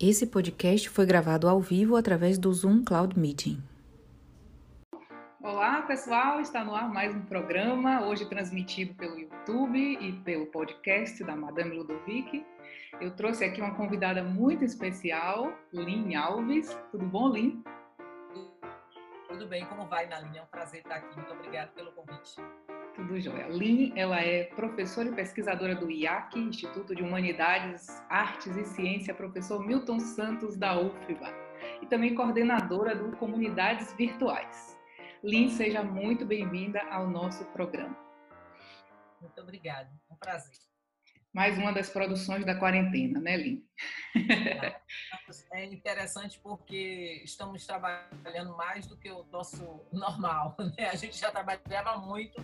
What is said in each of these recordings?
Esse podcast foi gravado ao vivo através do Zoom Cloud Meeting. Olá, pessoal! Está no ar mais um programa, hoje transmitido pelo YouTube e pelo podcast da Madame Ludovic. Eu trouxe aqui uma convidada muito especial, Lin Alves. Tudo bom, Lin? Tudo bem, como vai, Naline? É um prazer estar aqui. Muito obrigada pelo convite. Tudo jóia. Lin, ela é professora e pesquisadora do IAC, Instituto de Humanidades, Artes e Ciência, professor Milton Santos da UFBA, e também coordenadora do Comunidades Virtuais. Lin, seja muito bem-vinda ao nosso programa. Muito obrigada, é um prazer. Mais uma das produções da quarentena, né, Lin? É interessante porque estamos trabalhando mais do que o nosso normal, né? A gente já trabalhava muito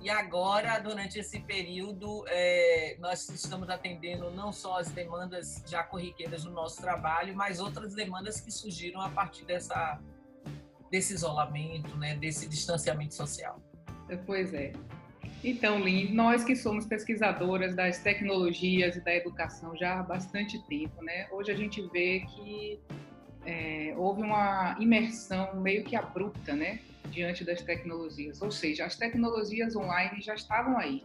e agora, durante esse período, é, nós estamos atendendo não só as demandas já corriqueiras do nosso trabalho, mas outras demandas que surgiram a partir dessa, desse isolamento, né, desse distanciamento social. Pois é. Então, Lin, nós que somos pesquisadoras das tecnologias e da educação já há bastante tempo, né? Hoje a gente vê que é, houve uma imersão meio que abrupta, né? Diante das tecnologias. Ou seja, as tecnologias online já estavam aí.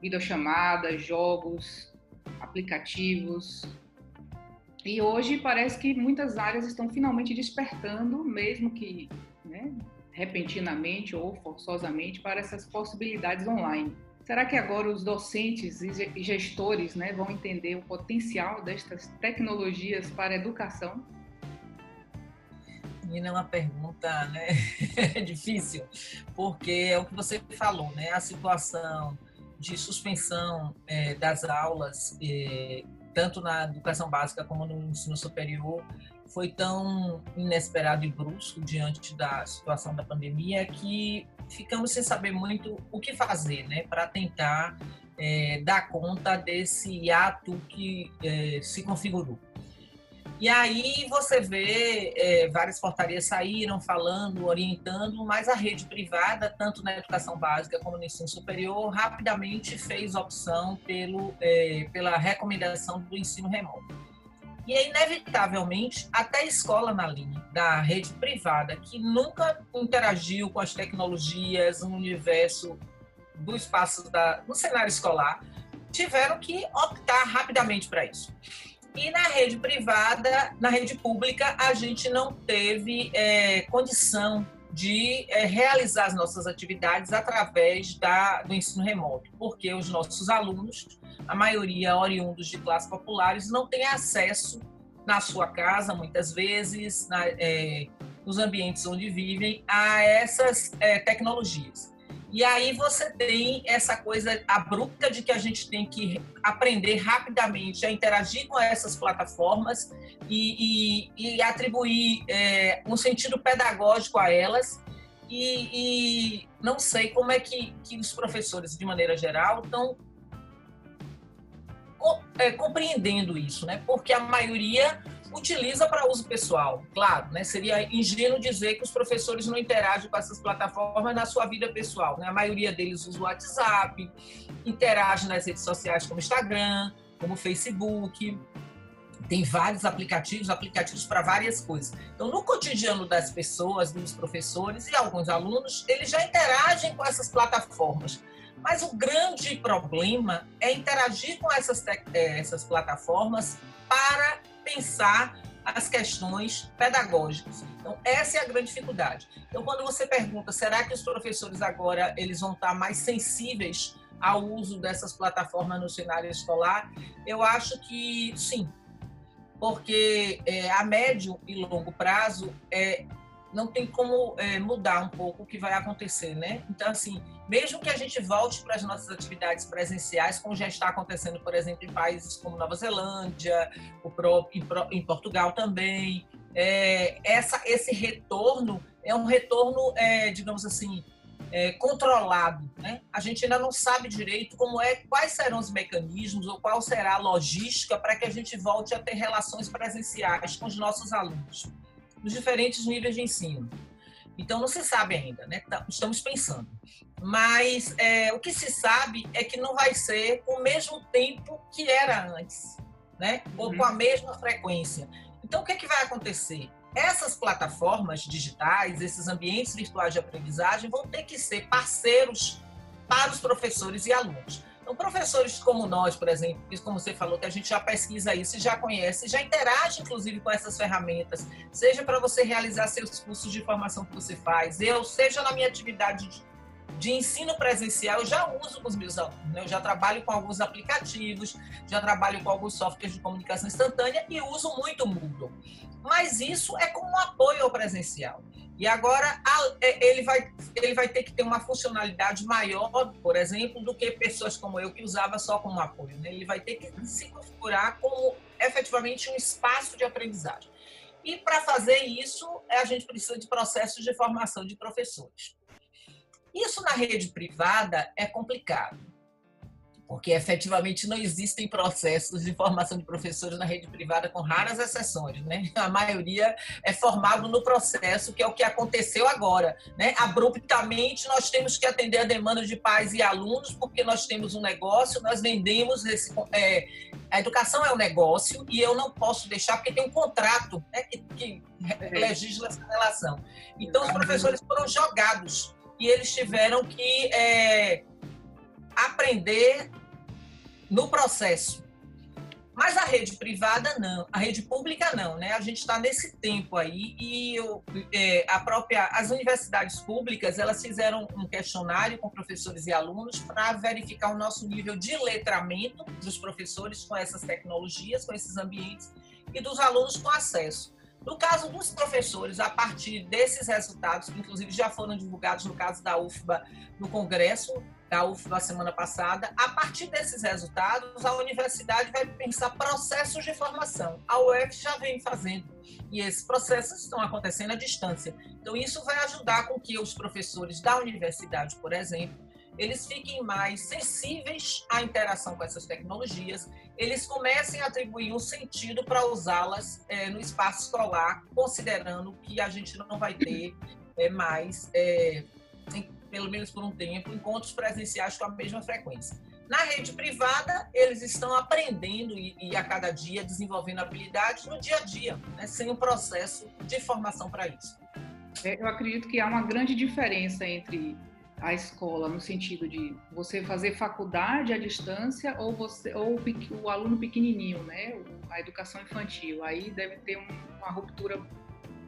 Videochamadas, jogos, aplicativos. E hoje parece que muitas áreas estão finalmente despertando, mesmo que né, repentinamente ou forçosamente, para essas possibilidades online. Será que agora os docentes e gestores né, vão entender o potencial destas tecnologias para a educação? Menina, é uma pergunta né? difícil, porque é o que você falou, né? A situação de suspensão é, das aulas, é, tanto na educação básica como no ensino superior, foi tão inesperado e brusco diante da situação da pandemia que ficamos sem saber muito o que fazer, né, para tentar é, dar conta desse ato que é, se configurou. E aí você vê é, várias portarias saíram falando, orientando, mas a rede privada, tanto na educação básica como no ensino superior, rapidamente fez opção pelo, é, pela recomendação do ensino remoto. E é inevitavelmente até a escola na linha da rede privada, que nunca interagiu com as tecnologias no universo do espaço da, no cenário escolar, tiveram que optar rapidamente para isso. E na rede privada, na rede pública, a gente não teve é, condição de é, realizar as nossas atividades através da, do ensino remoto, porque os nossos alunos, a maioria oriundos de classes populares, não têm acesso na sua casa, muitas vezes, na, é, nos ambientes onde vivem, a essas é, tecnologias. E aí você tem essa coisa abrupta de que a gente tem que aprender rapidamente a interagir com essas plataformas e, e, e atribuir é, um sentido pedagógico a elas. E, e, não sei como é que, que os professores, de maneira geral, estão é, compreendendo isso, né? Porque a maioria utiliza para uso pessoal. Claro, né? seria ingênuo dizer que os professores não interagem com essas plataformas na sua vida pessoal. Né? A maioria deles usa o WhatsApp, interage nas redes sociais como Instagram, como Facebook. Tem vários aplicativos, aplicativos para várias coisas. Então, no cotidiano das pessoas, dos professores e alguns alunos, eles já interagem com essas plataformas. Mas o grande problema é interagir com essas, eh, essas plataformas para pensar as questões pedagógicas. Então, essa é a grande dificuldade. Então, quando você pergunta, será que os professores agora eles vão estar mais sensíveis ao uso dessas plataformas no cenário escolar? Eu acho que sim, porque é, a médio e longo prazo é, não tem como é, mudar um pouco o que vai acontecer, né? Então, assim, mesmo que a gente volte para as nossas atividades presenciais, como já está acontecendo, por exemplo, em países como Nova Zelândia, em Portugal também, é, essa, esse retorno é um retorno, é, digamos assim, é, controlado. Né? A gente ainda não sabe direito como é, quais serão os mecanismos ou qual será a logística para que a gente volte a ter relações presenciais com os nossos alunos nos diferentes níveis de ensino. Então, não se sabe ainda, né? Tá, estamos pensando. Mas é, o que se sabe é que não vai ser o mesmo tempo que era antes. né? Ou uhum. com a mesma frequência. Então, o que, é que vai acontecer? Essas plataformas digitais, esses ambientes virtuais de aprendizagem vão ter que ser parceiros para os professores e alunos. Então, professores como nós, por exemplo, como você falou, que a gente já pesquisa isso, já conhece, já interage, inclusive, com essas ferramentas, seja para você realizar seus cursos de formação que você faz, eu, seja na minha atividade de, de ensino presencial, eu já uso com os meus alunos. Né? Eu já trabalho com alguns aplicativos, já trabalho com alguns softwares de comunicação instantânea e uso muito o Moodle. Mas isso é como um apoio ao presencial. E agora é, ele vai, ele vai ter que ter uma funcionalidade maior, por exemplo, do que pessoas como eu que usava só como apoio. Né? Ele vai ter que se configurar como efetivamente um espaço de aprendizagem. E para fazer isso, a gente precisa de processos de formação de professores. Isso na rede privada é complicado porque efetivamente não existem processos de formação de professores na rede privada, com raras exceções. Né? A maioria é formado no processo, que é o que aconteceu agora. Né? Abruptamente, nós temos que atender a demanda de pais e alunos, porque nós temos um negócio, nós vendemos esse. É, a educação é um negócio e eu não posso deixar, porque tem um contrato né, que, que legisla essa relação. Então, os professores foram jogados e eles tiveram que. É, aprender no processo. Mas a rede privada não, a rede pública não, né? A gente está nesse tempo aí e eu, é, a própria, as universidades públicas elas fizeram um questionário com professores e alunos para verificar o nosso nível de letramento dos professores com essas tecnologias, com esses ambientes e dos alunos com acesso. No caso dos professores, a partir desses resultados, que inclusive já foram divulgados no caso da UFBA no Congresso, da UFBA semana passada, a partir desses resultados, a universidade vai pensar processos de formação. A UF já vem fazendo e esses processos estão acontecendo à distância. Então, isso vai ajudar com que os professores da universidade, por exemplo, eles fiquem mais sensíveis à interação com essas tecnologias, eles comecem a atribuir um sentido para usá-las é, no espaço escolar, considerando que a gente não vai ter é, mais, é, em, pelo menos por um tempo, encontros presenciais com a mesma frequência. Na rede privada, eles estão aprendendo e, e a cada dia desenvolvendo habilidades no dia a dia, né, sem um processo de formação para isso. É, eu acredito que há uma grande diferença entre a escola no sentido de você fazer faculdade à distância ou você ou o, o aluno pequenininho, né, a educação infantil. Aí deve ter um, uma ruptura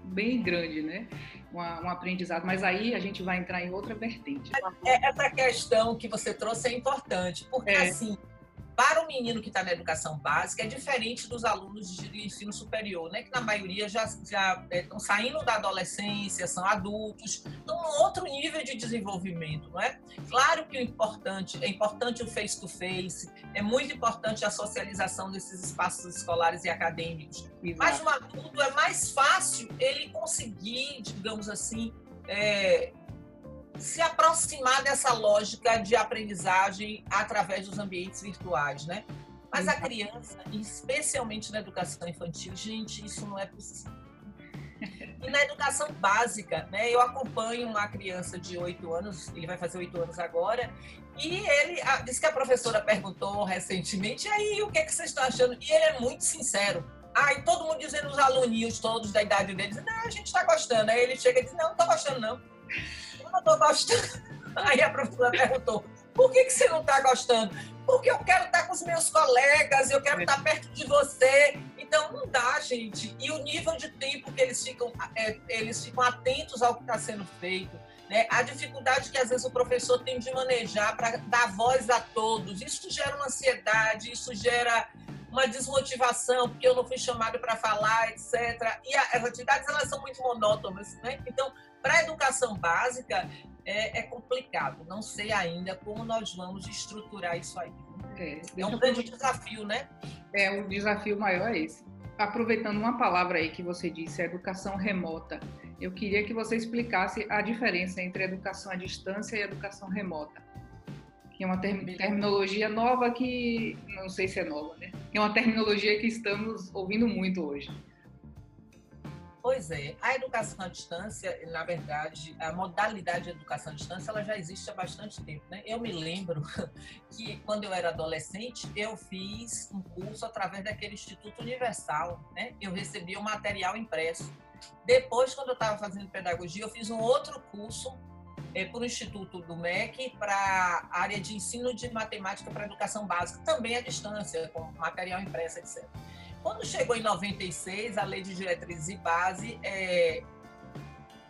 bem grande, né? Uma, um aprendizado. Mas aí a gente vai entrar em outra vertente. É, essa questão que você trouxe é importante, porque é. assim para o menino que está na educação básica é diferente dos alunos de ensino superior, né? Que na maioria já, já estão é, saindo da adolescência, são adultos, estão num outro nível de desenvolvimento, não é? Claro que o importante é importante o face to face, é muito importante a socialização desses espaços escolares e acadêmicos. Exato. Mas no adulto é mais fácil ele conseguir, digamos assim, é, se aproximar dessa lógica de aprendizagem através dos ambientes virtuais, né? Mas a criança, especialmente na educação infantil, gente, isso não é possível. E na educação básica, né? Eu acompanho uma criança de 8 anos, ele vai fazer 8 anos agora, e ele a, disse que a professora perguntou recentemente, e aí, o que, é que vocês estão achando? E ele é muito sincero. Ah, e todo mundo dizendo, os aluninhos todos da idade deles, não, a gente está gostando. Aí ele chega e diz, não, não estou gostando, não não estou gostando. Aí a professora perguntou, por que, que você não está gostando? Porque eu quero estar com os meus colegas, eu quero estar perto de você. Então não dá, gente. E o nível de tempo que eles ficam, é, eles ficam atentos ao que está sendo feito. Né? A dificuldade que às vezes o professor tem de manejar para dar voz a todos. Isso gera uma ansiedade, isso gera uma desmotivação, porque eu não fui chamado para falar, etc. E as atividades elas são muito monótonas, né? Então, para a educação básica é, é, complicado. Não sei ainda como nós vamos estruturar isso aí. É, é um grande desafio, né? É, o desafio maior é esse. Aproveitando uma palavra aí que você disse, educação remota, eu queria que você explicasse a diferença entre educação à distância e educação remota que é uma terminologia nova que não sei se é nova, né? Que é uma terminologia que estamos ouvindo muito hoje. Pois é, a educação à distância, na verdade, a modalidade de educação à distância, ela já existe há bastante tempo, né? Eu me lembro que quando eu era adolescente, eu fiz um curso através daquele Instituto Universal, né? Eu recebi o um material impresso. Depois, quando eu estava fazendo pedagogia, eu fiz um outro curso é, por Instituto do MEC para a área de ensino de matemática para educação básica, também à distância, com material impresso, etc. Quando chegou em 96, a Lei de Diretrizes e Base é,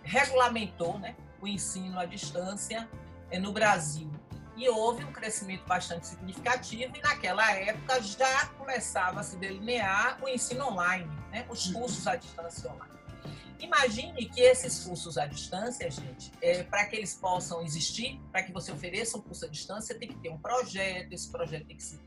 regulamentou né, o ensino à distância é, no Brasil. E houve um crescimento bastante significativo, e naquela época já começava a se delinear o ensino online, né, os uhum. cursos à distância online. Imagine que esses cursos à distância, gente, é, para que eles possam existir, para que você ofereça um curso à distância, tem que ter um projeto, esse projeto tem que ser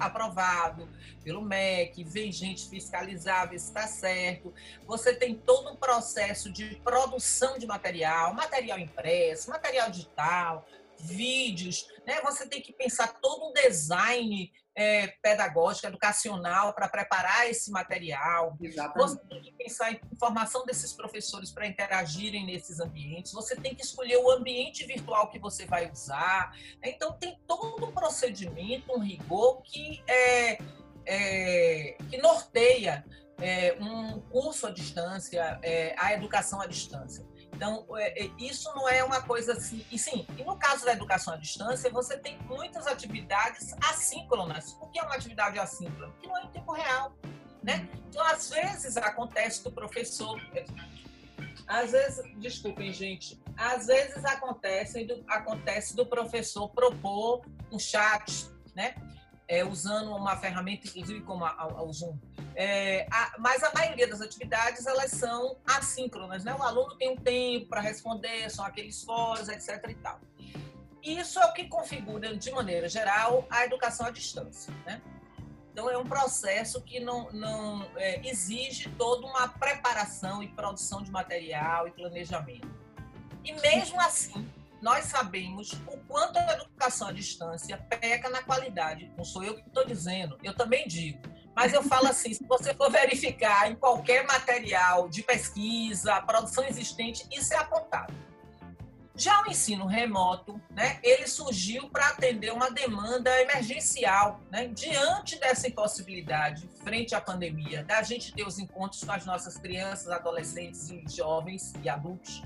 aprovado pelo MEC, vem gente fiscalizar, ver se está certo. Você tem todo um processo de produção de material, material impresso, material digital, vídeos, né? Você tem que pensar todo um design é, pedagógico, educacional para preparar esse material. Exatamente. Você tem que pensar em formação desses professores para interagirem nesses ambientes. Você tem que escolher o ambiente virtual que você vai usar. Então tem todo um procedimento, um rigor que é, é que norteia é, um curso à distância, é, a educação à distância. Então, é, é, isso não é uma coisa assim. E sim, e no caso da educação à distância, você tem muitas atividades assíncronas. O que é uma atividade assíncrona? Que não é em tempo real. Né? Então, às vezes, acontece do professor. Às vezes, desculpem, gente, às vezes acontece acontece do professor propor um chat, né? É, usando uma ferramenta, inclusive como a, a, o Zoom, é, a, mas a maioria das atividades elas são assíncronas, né? O aluno tem um tempo para responder, são aqueles fóruns, etc. e tal. Isso é o que configura, de maneira geral, a educação à distância, né? Então, é um processo que não, não é, exige toda uma preparação e produção de material e planejamento. E mesmo assim, nós sabemos o quanto a educação à distância peca na qualidade. Não sou eu que estou dizendo, eu também digo. Mas eu falo assim, se você for verificar em qualquer material de pesquisa, produção existente, isso é apontado. Já o ensino remoto, né, ele surgiu para atender uma demanda emergencial, né, diante dessa impossibilidade, frente à pandemia, da gente ter os encontros com as nossas crianças, adolescentes e jovens e adultos,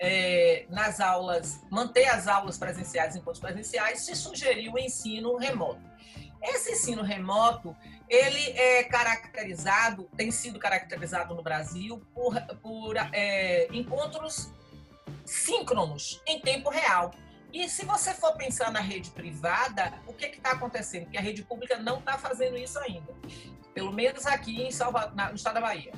é, nas aulas, manter as aulas presenciais, encontros presenciais, se sugeriu o ensino remoto. Esse ensino remoto, ele é caracterizado, tem sido caracterizado no Brasil por, por é, encontros síncronos, em tempo real. E se você for pensar na rede privada, o que está acontecendo? Que a rede pública não está fazendo isso ainda. Pelo menos aqui em Salvador, no estado da Bahia.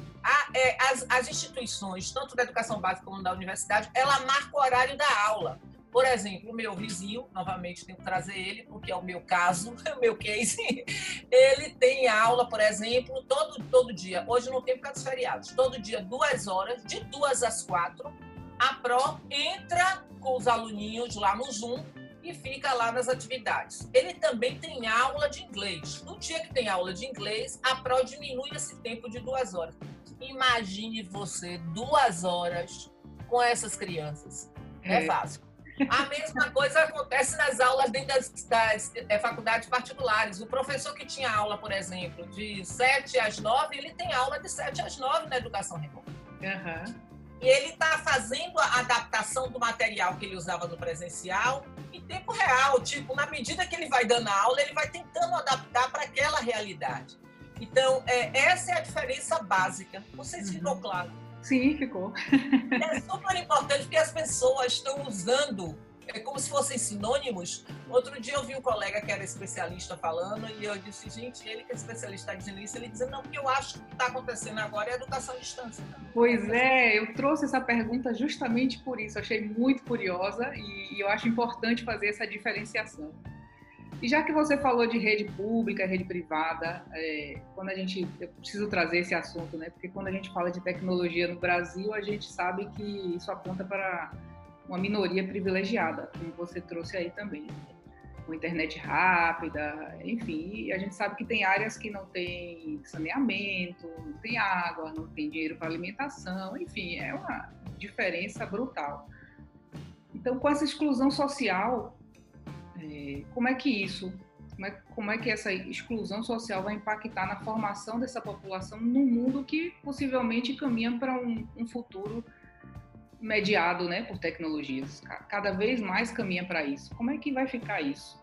É, as, as instituições, tanto da educação básica como da universidade, ela marca o horário da aula. Por exemplo, o meu vizinho, novamente tenho que trazer ele, porque é o meu caso, é o meu case. Ele tem aula, por exemplo, todo, todo dia. Hoje não tem por causa dos feriados. Todo dia, duas horas, de duas às quatro. A PRO entra com os aluninhos lá no Zoom e fica lá nas atividades. Ele também tem aula de inglês. No dia que tem aula de inglês, a PRO diminui esse tempo de duas horas. Imagine você duas horas com essas crianças. É, é fácil. A mesma coisa acontece nas aulas dentro das, das é, faculdades particulares. O professor que tinha aula, por exemplo, de 7 às 9, ele tem aula de 7 às 9 na educação remota. Uhum. E ele está fazendo a adaptação do material que ele usava no presencial em tempo real. Tipo, na medida que ele vai dando a aula, ele vai tentando adaptar para aquela realidade. Então, é, essa é a diferença básica. Não sei se uhum. ficou claro. Sim, ficou. É super importante porque as pessoas estão usando é como se fossem sinônimos. Outro dia eu vi um colega que era especialista falando e eu disse, gente, ele que é especialista dizendo isso, ele dizendo, não, porque eu acho que o que está acontecendo agora é educação à distância. Pois é, eu trouxe essa pergunta justamente por isso, achei muito curiosa e, e eu acho importante fazer essa diferenciação. E já que você falou de rede pública, rede privada, é, quando a gente, eu preciso trazer esse assunto, né? Porque quando a gente fala de tecnologia no Brasil, a gente sabe que isso aponta para uma minoria privilegiada, como você trouxe aí também. com internet rápida, enfim, a gente sabe que tem áreas que não tem saneamento, não tem água, não tem dinheiro para alimentação, enfim, é uma diferença brutal. Então, com essa exclusão social, é, como é que isso, como é, como é que essa exclusão social vai impactar na formação dessa população num mundo que possivelmente caminha para um, um futuro mediado né, por tecnologias. Cada vez mais caminha para isso. Como é que vai ficar isso?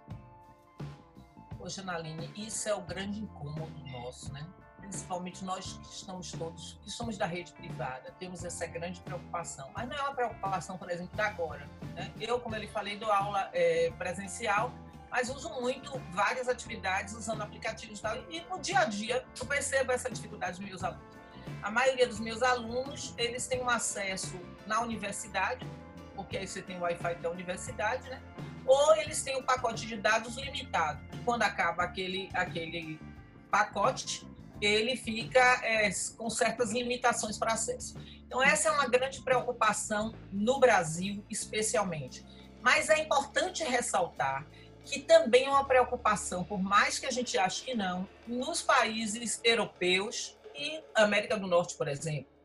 Poxa, Naline, isso é o grande incômodo nosso, né? Principalmente nós que estamos todos, que somos da rede privada, temos essa grande preocupação. Mas não é uma preocupação, por exemplo, da agora. Né? Eu, como ele falei, dou aula é, presencial, mas uso muito várias atividades usando aplicativos e tal. E no dia a dia eu percebo essa dificuldade dos meus alunos. A maioria dos meus alunos, eles têm um acesso na universidade, porque aí você tem o Wi-Fi da universidade, né? Ou eles têm um pacote de dados limitado. Quando acaba aquele, aquele pacote, ele fica é, com certas limitações para acesso. Então, essa é uma grande preocupação no Brasil, especialmente. Mas é importante ressaltar que também é uma preocupação, por mais que a gente ache que não, nos países europeus e América do Norte, por exemplo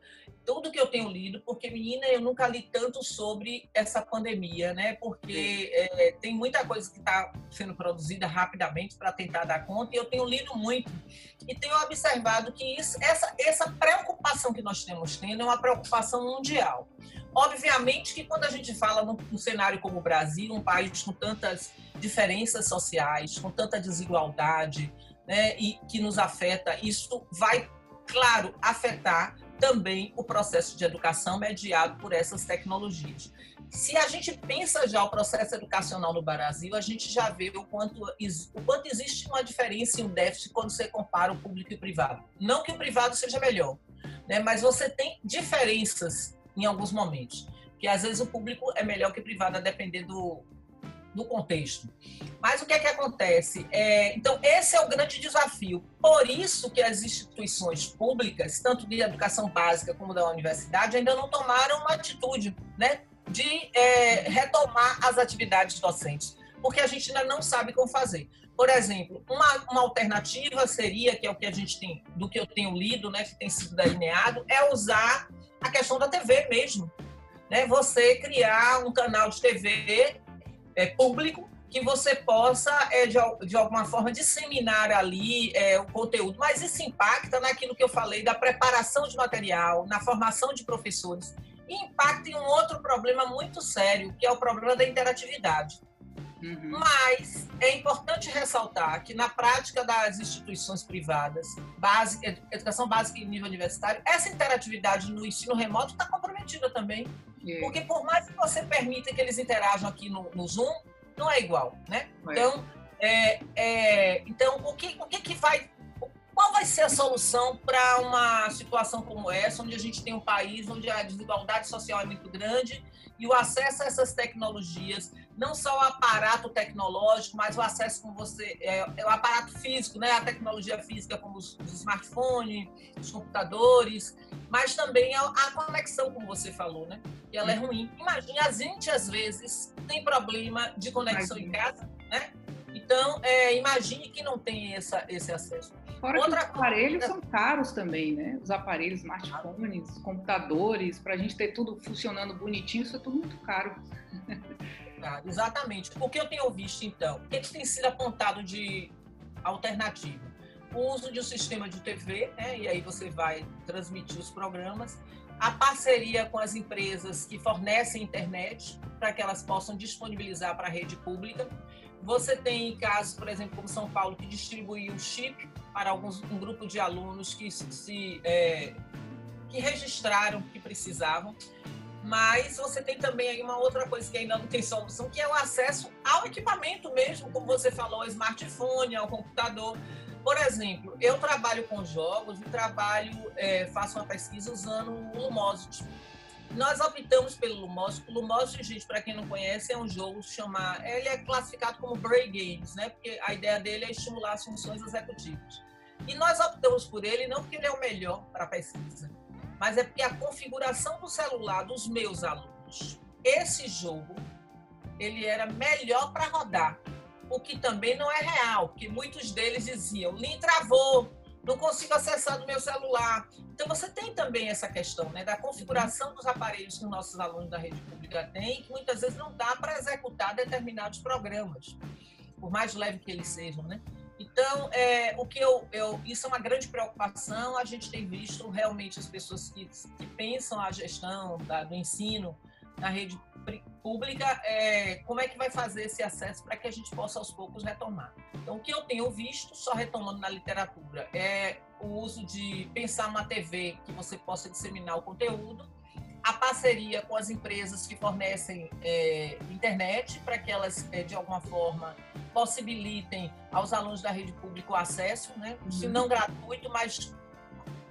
tudo que eu tenho lido, porque, menina, eu nunca li tanto sobre essa pandemia, né? Porque é, tem muita coisa que está sendo produzida rapidamente para tentar dar conta, e eu tenho lido muito. E tenho observado que isso, essa, essa preocupação que nós temos tendo é uma preocupação mundial. Obviamente que quando a gente fala num, num cenário como o Brasil, um país com tantas diferenças sociais, com tanta desigualdade, né, e que nos afeta, isso vai, claro, afetar também o processo de educação mediado por essas tecnologias. Se a gente pensa já o processo educacional no Brasil, a gente já vê o quanto, o quanto existe uma diferença e um déficit quando você compara o público e o privado. Não que o privado seja melhor, né? mas você tem diferenças em alguns momentos. Que às vezes o público é melhor que o privado, a depender do, do contexto. Mas o que é que acontece? É, então, esse é o grande desafio. Por isso que as instituições públicas, tanto de educação básica como da universidade, ainda não tomaram uma atitude né, de é, retomar as atividades docentes, porque a gente ainda não sabe como fazer. Por exemplo, uma, uma alternativa seria, que é o que a gente tem, do que eu tenho lido, né, que tem sido delineado, é usar a questão da TV mesmo. Né? Você criar um canal de TV é, público que você possa, é, de, de alguma forma, disseminar ali é, o conteúdo. Mas isso impacta naquilo que eu falei da preparação de material, na formação de professores. E impacta em um outro problema muito sério, que é o problema da interatividade. Uhum. Mas é importante ressaltar que na prática das instituições privadas, básica, educação básica em nível universitário, essa interatividade no ensino remoto está comprometida também. É. Porque por mais que você permita que eles interajam aqui no, no Zoom, não é igual, né? É. Então, é, é, então o, que, o que, que vai... Qual vai ser a solução para uma situação como essa, onde a gente tem um país onde a desigualdade social é muito grande e o acesso a essas tecnologias, não só o aparato tecnológico, mas o acesso com você, é, é, o aparato físico, né, a tecnologia física como os, os smartphones, os computadores, mas também a, a, conexão, como você falou, né, que ela é ruim. Imagine, a gente às vezes tem problema de conexão em casa, né? Então, é, imagine que não tem essa, esse acesso. Fora Outra que os aparelhos coisa... são caros também, né? Os aparelhos, smartphones, computadores, para a gente ter tudo funcionando bonitinho, isso é tudo muito caro. exatamente. O que eu tenho visto, então, o que, que tem sido apontado de alternativa? O uso de um sistema de TV, né? e aí você vai transmitir os programas, a parceria com as empresas que fornecem internet, para que elas possam disponibilizar para a rede pública. Você tem casos, por exemplo, como São Paulo, que distribuiu o chip para alguns, um grupo de alunos que se é, que registraram que precisavam. Mas você tem também aí uma outra coisa que ainda não tem solução, que é o acesso ao equipamento mesmo, como você falou, ao smartphone, ao computador. Por exemplo, eu trabalho com jogos e trabalho, é, faço uma pesquisa usando o Lumosity. Nós optamos pelo Lumosity. O Lumosity, gente, para quem não conhece, é um jogo chamar, ele é classificado como Brain Games, né? Porque a ideia dele é estimular as funções executivas. E nós optamos por ele não porque ele é o melhor para pesquisa, mas é porque a configuração do celular dos meus alunos, esse jogo, ele era melhor para rodar o que também não é real, porque muitos deles diziam: Lean travou, não consigo acessar do meu celular. Então, você tem também essa questão né, da configuração dos aparelhos que os nossos alunos da rede pública têm, que muitas vezes não dá para executar determinados programas, por mais leve que eles sejam. Né? Então, é, o que eu, eu, isso é uma grande preocupação. A gente tem visto realmente as pessoas que, que pensam a gestão da, do ensino na rede pública, é, como é que vai fazer esse acesso para que a gente possa aos poucos retomar. Então, o que eu tenho visto, só retomando na literatura, é o uso de pensar uma TV que você possa disseminar o conteúdo, a parceria com as empresas que fornecem é, internet para que elas, é, de alguma forma, possibilitem aos alunos da rede pública o acesso, né? se não gratuito, mas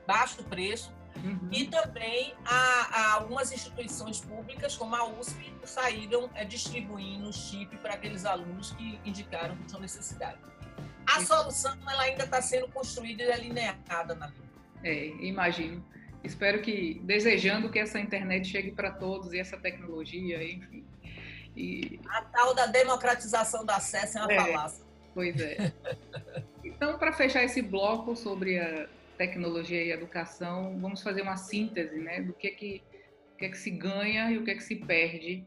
baixo preço, Uhum. E também há, há, algumas instituições públicas, como a USP, saíram é, distribuindo chip para aqueles alunos que indicaram que tinham necessidade. A solução ela ainda está sendo construída e delineada na vida. É, imagino. Espero que, desejando que essa internet chegue para todos e essa tecnologia, enfim. E... A tal da democratização do acesso é uma é, falácia. Pois é. Então, para fechar esse bloco sobre a tecnologia e educação, vamos fazer uma síntese né, do que é que, que, é que se ganha e o que é que se perde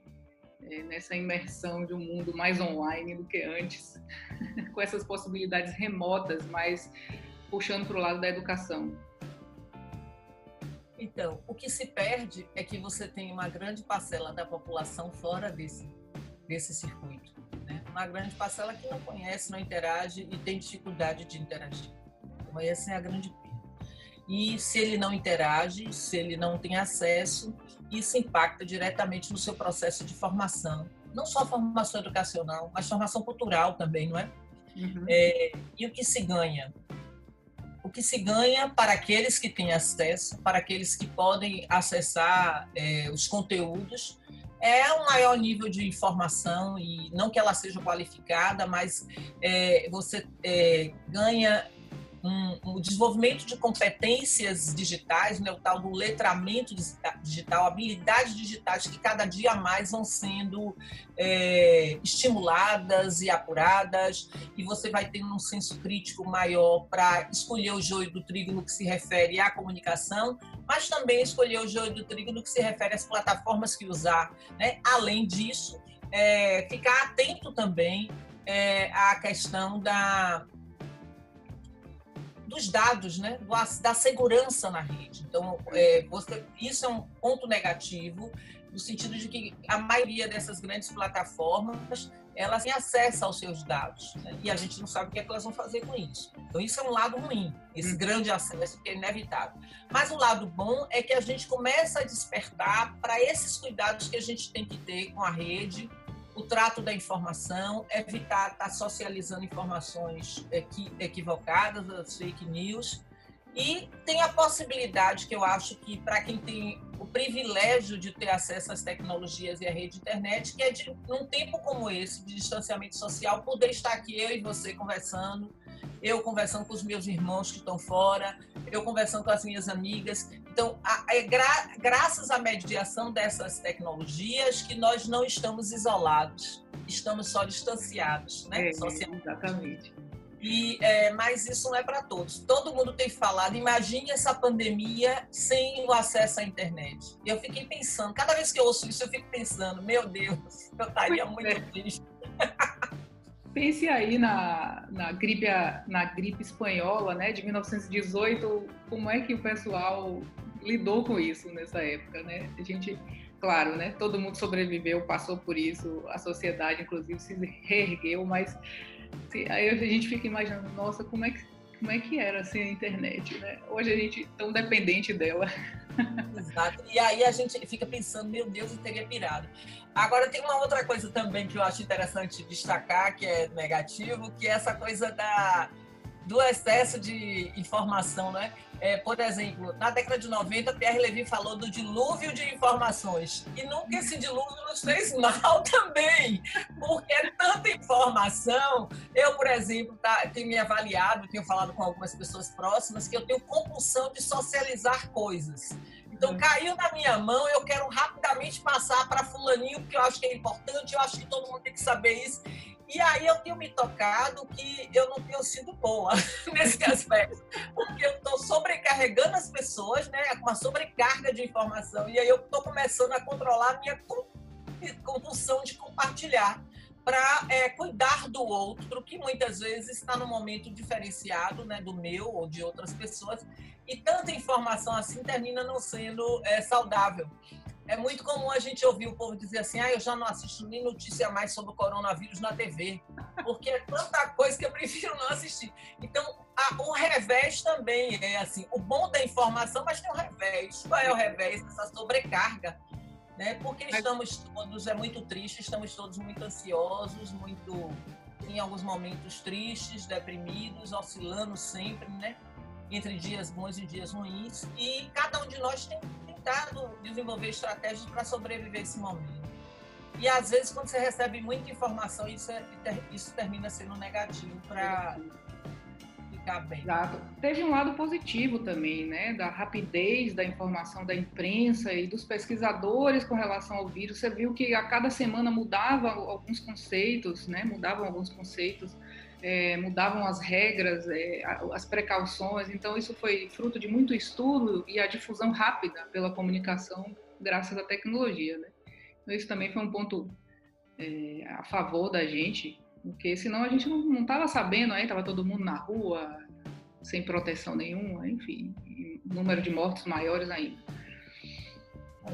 é, nessa imersão de um mundo mais online do que antes, com essas possibilidades remotas, mas puxando para o lado da educação. Então, o que se perde é que você tem uma grande parcela da população fora desse, desse circuito. Né? Uma grande parcela que não conhece, não interage e tem dificuldade de interagir. Então, essa é a grande e se ele não interage, se ele não tem acesso, isso impacta diretamente no seu processo de formação. Não só formação educacional, mas formação cultural também, não é? Uhum. é e o que se ganha? O que se ganha para aqueles que têm acesso, para aqueles que podem acessar é, os conteúdos, é um maior nível de informação e não que ela seja qualificada, mas é, você é, ganha um, um, desenvolvimento de competências digitais, né, o tal do letramento digital, habilidades digitais que cada dia mais vão sendo é, estimuladas e apuradas, e você vai tendo um senso crítico maior para escolher o joio do trigo no que se refere à comunicação, mas também escolher o joio do trigo no que se refere às plataformas que usar. Né? Além disso, é, ficar atento também é, à questão da dos dados, né, da segurança na rede. Então, é, você, isso é um ponto negativo, no sentido de que a maioria dessas grandes plataformas elas têm acesso aos seus dados né? e a gente não sabe o que, é que elas vão fazer com isso. Então isso é um lado ruim, esse uhum. grande acesso que é inevitável. Mas o lado bom é que a gente começa a despertar para esses cuidados que a gente tem que ter com a rede, o trato da informação, evitar estar socializando informações equivocadas, as fake news. E tem a possibilidade, que eu acho que para quem tem o privilégio de ter acesso às tecnologias e à rede internet, que é de, num tempo como esse, de distanciamento social, poder estar aqui eu e você conversando, eu conversando com os meus irmãos que estão fora, eu conversando com as minhas amigas. Então, é gra graças à mediação dessas tecnologias que nós não estamos isolados, estamos só distanciados, né? É, exatamente. E, é, mas isso não é para todos. Todo mundo tem falado, imagine essa pandemia sem o acesso à internet. E eu fiquei pensando, cada vez que eu ouço isso, eu fico pensando, meu Deus, eu estaria muito é. triste. Pense aí na, na, gripe, na gripe espanhola, né, de 1918, como é que o pessoal lidou com isso nessa época, né? A gente, claro, né, todo mundo sobreviveu, passou por isso, a sociedade, inclusive, se reergueu, mas se, aí a gente fica imaginando, nossa, como é que, como é que era assim a internet, né? Hoje a gente tão dependente dela. Exato. E aí a gente fica pensando, meu Deus, eu teria pirado. Agora tem uma outra coisa também que eu acho interessante destacar, que é negativo, que é essa coisa da, do excesso de informação, né? É, por exemplo, na década de 90, Pierre Levy falou do dilúvio de informações. E nunca esse dilúvio nos fez mal também, porque é tanta informação. Eu, por exemplo, tá, tenho me avaliado, tenho falado com algumas pessoas próximas, que eu tenho compulsão de socializar coisas. Então, uhum. caiu na minha mão, eu quero rapidamente passar para fulaninho, porque eu acho que é importante, eu acho que todo mundo tem que saber isso. E aí eu tenho me tocado que eu não tenho sido boa nesse aspecto, porque eu estou sobrecarregando as pessoas, né, com uma sobrecarga de informação, e aí eu estou começando a controlar a minha compulsão de compartilhar para é, cuidar do outro, que muitas vezes está no momento diferenciado né, do meu ou de outras pessoas, e tanta informação assim termina não sendo é, saudável. É muito comum a gente ouvir o povo dizer assim: ah, eu já não assisto nem notícia mais sobre o coronavírus na TV, porque é tanta coisa que eu prefiro não assistir. Então, a, o revés também é assim: o bom da informação, mas tem o revés. Qual é o revés dessa sobrecarga? Né? Porque estamos todos, é muito triste, estamos todos muito ansiosos, muito, em alguns momentos tristes, deprimidos, oscilando sempre, né? Entre dias bons e dias ruins. E cada um de nós tem tentado desenvolver estratégias para sobreviver esse momento. E às vezes, quando você recebe muita informação, isso, é, isso termina sendo negativo para ficar bem. Exato. Teve um lado positivo também, né? Da rapidez da informação da imprensa e dos pesquisadores com relação ao vírus. Você viu que a cada semana mudava alguns conceitos, né? Mudavam alguns conceitos. É, mudavam as regras, é, as precauções. Então, isso foi fruto de muito estudo e a difusão rápida pela comunicação, graças à tecnologia. Né? Então, isso também foi um ponto é, a favor da gente, porque senão a gente não estava sabendo, estava todo mundo na rua, sem proteção nenhuma, enfim, número de mortos maiores ainda.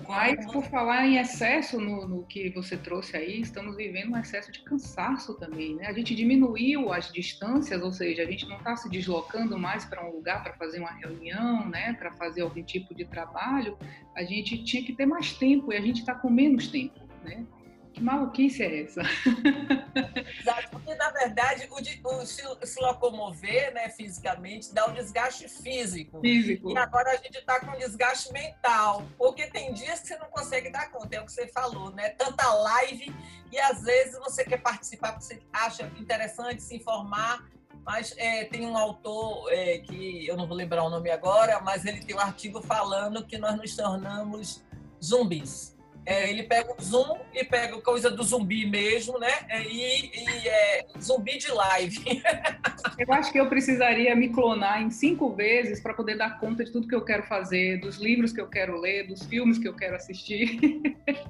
Mas, por falar em excesso no, no, que você trouxe aí, estamos vivendo um excesso de cansaço também, né? A gente diminuiu as distâncias, ou seja, a gente não está se deslocando mais para um lugar para fazer uma reunião, né? Para fazer algum tipo de trabalho. A gente tinha que ter mais tempo e a gente está com menos tempo, né? Que maluquice é essa? Exato, porque na verdade o, de, o se, se, locomover né, fisicamente dá um desgaste físico. Físico. E agora a gente está com um desgaste mental, porque tem dias que você não consegue dar conta, é o que você falou, né? Tanta live e às vezes você quer participar porque você acha interessante se informar. Mas é, tem um autor é, que eu não vou lembrar o nome agora, mas ele tem um artigo falando que nós nos tornamos zumbis é, ele pega o Zoom e pega coisa do zumbi mesmo, né? É, e, e é, zumbi de live. eu acho que eu precisaria me clonar em cinco vezes para poder dar conta de tudo que eu quero fazer, dos livros que eu quero ler, dos filmes que eu quero assistir.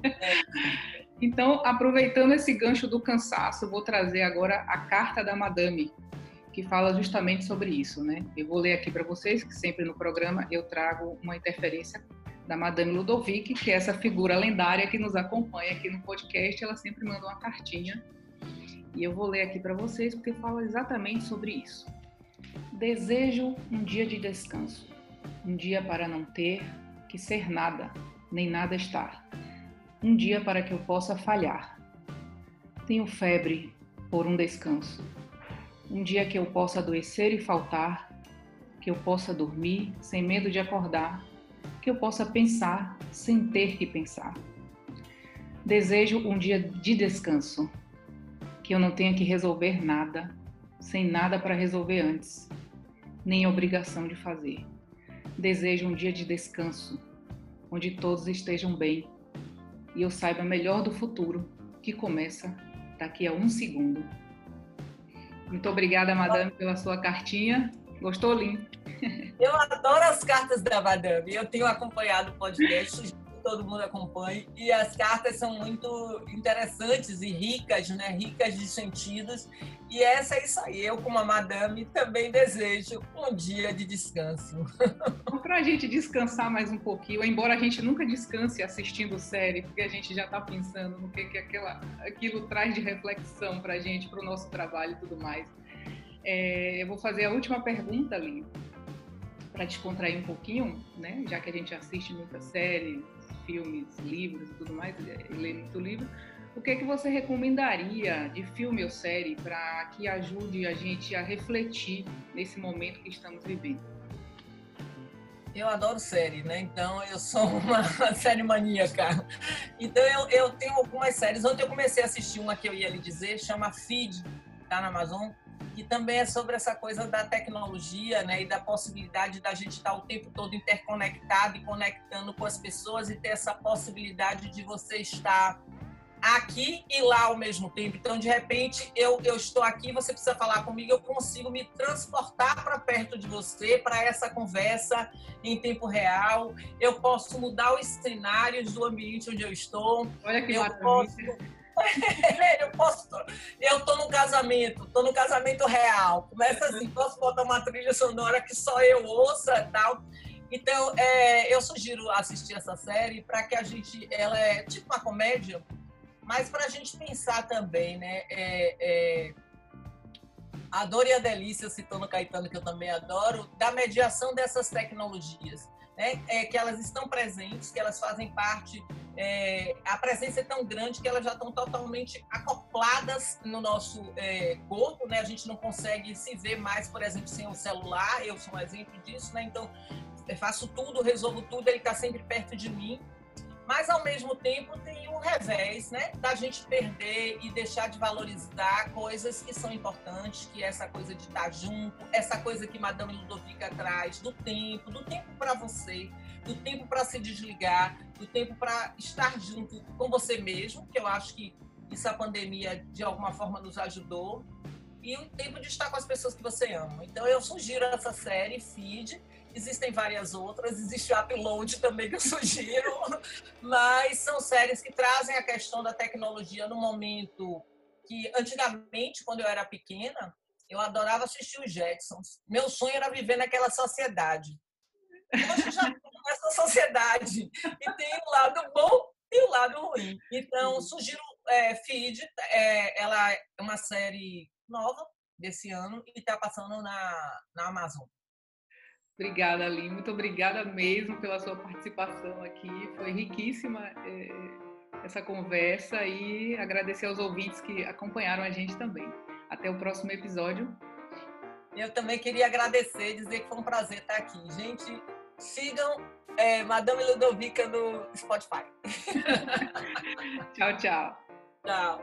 É. Então, aproveitando esse gancho do cansaço, vou trazer agora a carta da Madame, que fala justamente sobre isso, né? Eu vou ler aqui para vocês, que sempre no programa eu trago uma interferência da Madame Ludovic, que é essa figura lendária que nos acompanha aqui no podcast. Ela sempre manda uma cartinha e eu vou ler aqui para vocês porque fala exatamente sobre isso. Desejo um dia de descanso, um dia para não ter que ser nada, nem nada estar, um dia para que eu possa falhar. Tenho febre por um descanso, um dia que eu possa adoecer e faltar, que eu possa dormir sem medo de acordar que eu possa pensar sem ter que pensar. Desejo um dia de descanso, que eu não tenha que resolver nada, sem nada para resolver antes, nem obrigação de fazer. Desejo um dia de descanso, onde todos estejam bem e eu saiba melhor do futuro, que começa daqui a um segundo. Muito obrigada, madame, pela sua cartinha. Gostou, Lin? Eu adoro as cartas da Madame. Eu tenho acompanhado o podcast, todo mundo acompanha, e as cartas são muito interessantes e ricas, né? Ricas de sentidos. E essa é isso aí. Eu, como a Madame, também desejo um dia de descanso. Para a gente descansar mais um pouquinho, embora a gente nunca descanse assistindo série, porque a gente já está pensando no que, que aquela, aquilo traz de reflexão para a gente, para o nosso trabalho e tudo mais. É, eu vou fazer a última pergunta, Lino para descontrair um pouquinho, né? Já que a gente assiste muitas séries, filmes, livros e tudo mais, e lê muito livro, o que é que você recomendaria de filme ou série para que ajude a gente a refletir nesse momento que estamos vivendo? Eu adoro série, né? Então eu sou uma série maníaca. Então eu, eu tenho algumas séries. Ontem eu comecei a assistir uma que eu ia lhe dizer, chama Feed, tá na Amazon que também é sobre essa coisa da tecnologia, né, e da possibilidade da gente estar o tempo todo interconectado e conectando com as pessoas e ter essa possibilidade de você estar aqui e lá ao mesmo tempo. Então, de repente, eu, eu estou aqui, você precisa falar comigo, eu consigo me transportar para perto de você, para essa conversa em tempo real. Eu posso mudar os cenários do ambiente onde eu estou. Olha que eu posso, eu posso. Eu estou no casamento, estou no casamento real. Começa assim, posso botar uma trilha sonora que só eu ouça tal. Então, é, eu sugiro assistir essa série para que a gente. Ela é tipo uma comédia mas para a gente pensar também, né? É, é, a dor e a delícia, citando Caetano, que eu também adoro, da mediação dessas tecnologias, né? É, que elas estão presentes, que elas fazem parte. É, a presença é tão grande que elas já estão totalmente acopladas no nosso é, corpo, né? A gente não consegue se ver mais, por exemplo, sem o celular. Eu sou um exemplo disso, né? Então, faço tudo, resolvo tudo, ele está sempre perto de mim. Mas, ao mesmo tempo, tem o revés, né? Da gente perder e deixar de valorizar coisas que são importantes, que é essa coisa de estar junto, essa coisa que Madame Ludovica traz, do tempo, do tempo para você, do tempo para se desligar, do tempo para estar junto com você mesmo, que eu acho que isso a pandemia, de alguma forma, nos ajudou, e o tempo de estar com as pessoas que você ama. Então, eu sugiro essa série, Feed, Existem várias outras, existe o Upload também que eu sugiro, mas são séries que trazem a questão da tecnologia no momento que, antigamente, quando eu era pequena, eu adorava assistir os Jetsons. Meu sonho era viver naquela sociedade. Hoje já essa sociedade. E tem o lado bom e o lado ruim. Então, sugiro é, Feed, é, ela é uma série nova desse ano e está passando na, na Amazon. Obrigada, Aline. Muito obrigada mesmo pela sua participação aqui. Foi riquíssima é, essa conversa e agradecer aos ouvintes que acompanharam a gente também. Até o próximo episódio. Eu também queria agradecer, dizer que foi um prazer estar aqui. Gente, sigam é, Madame Ludovica no Spotify. tchau, tchau. Tchau.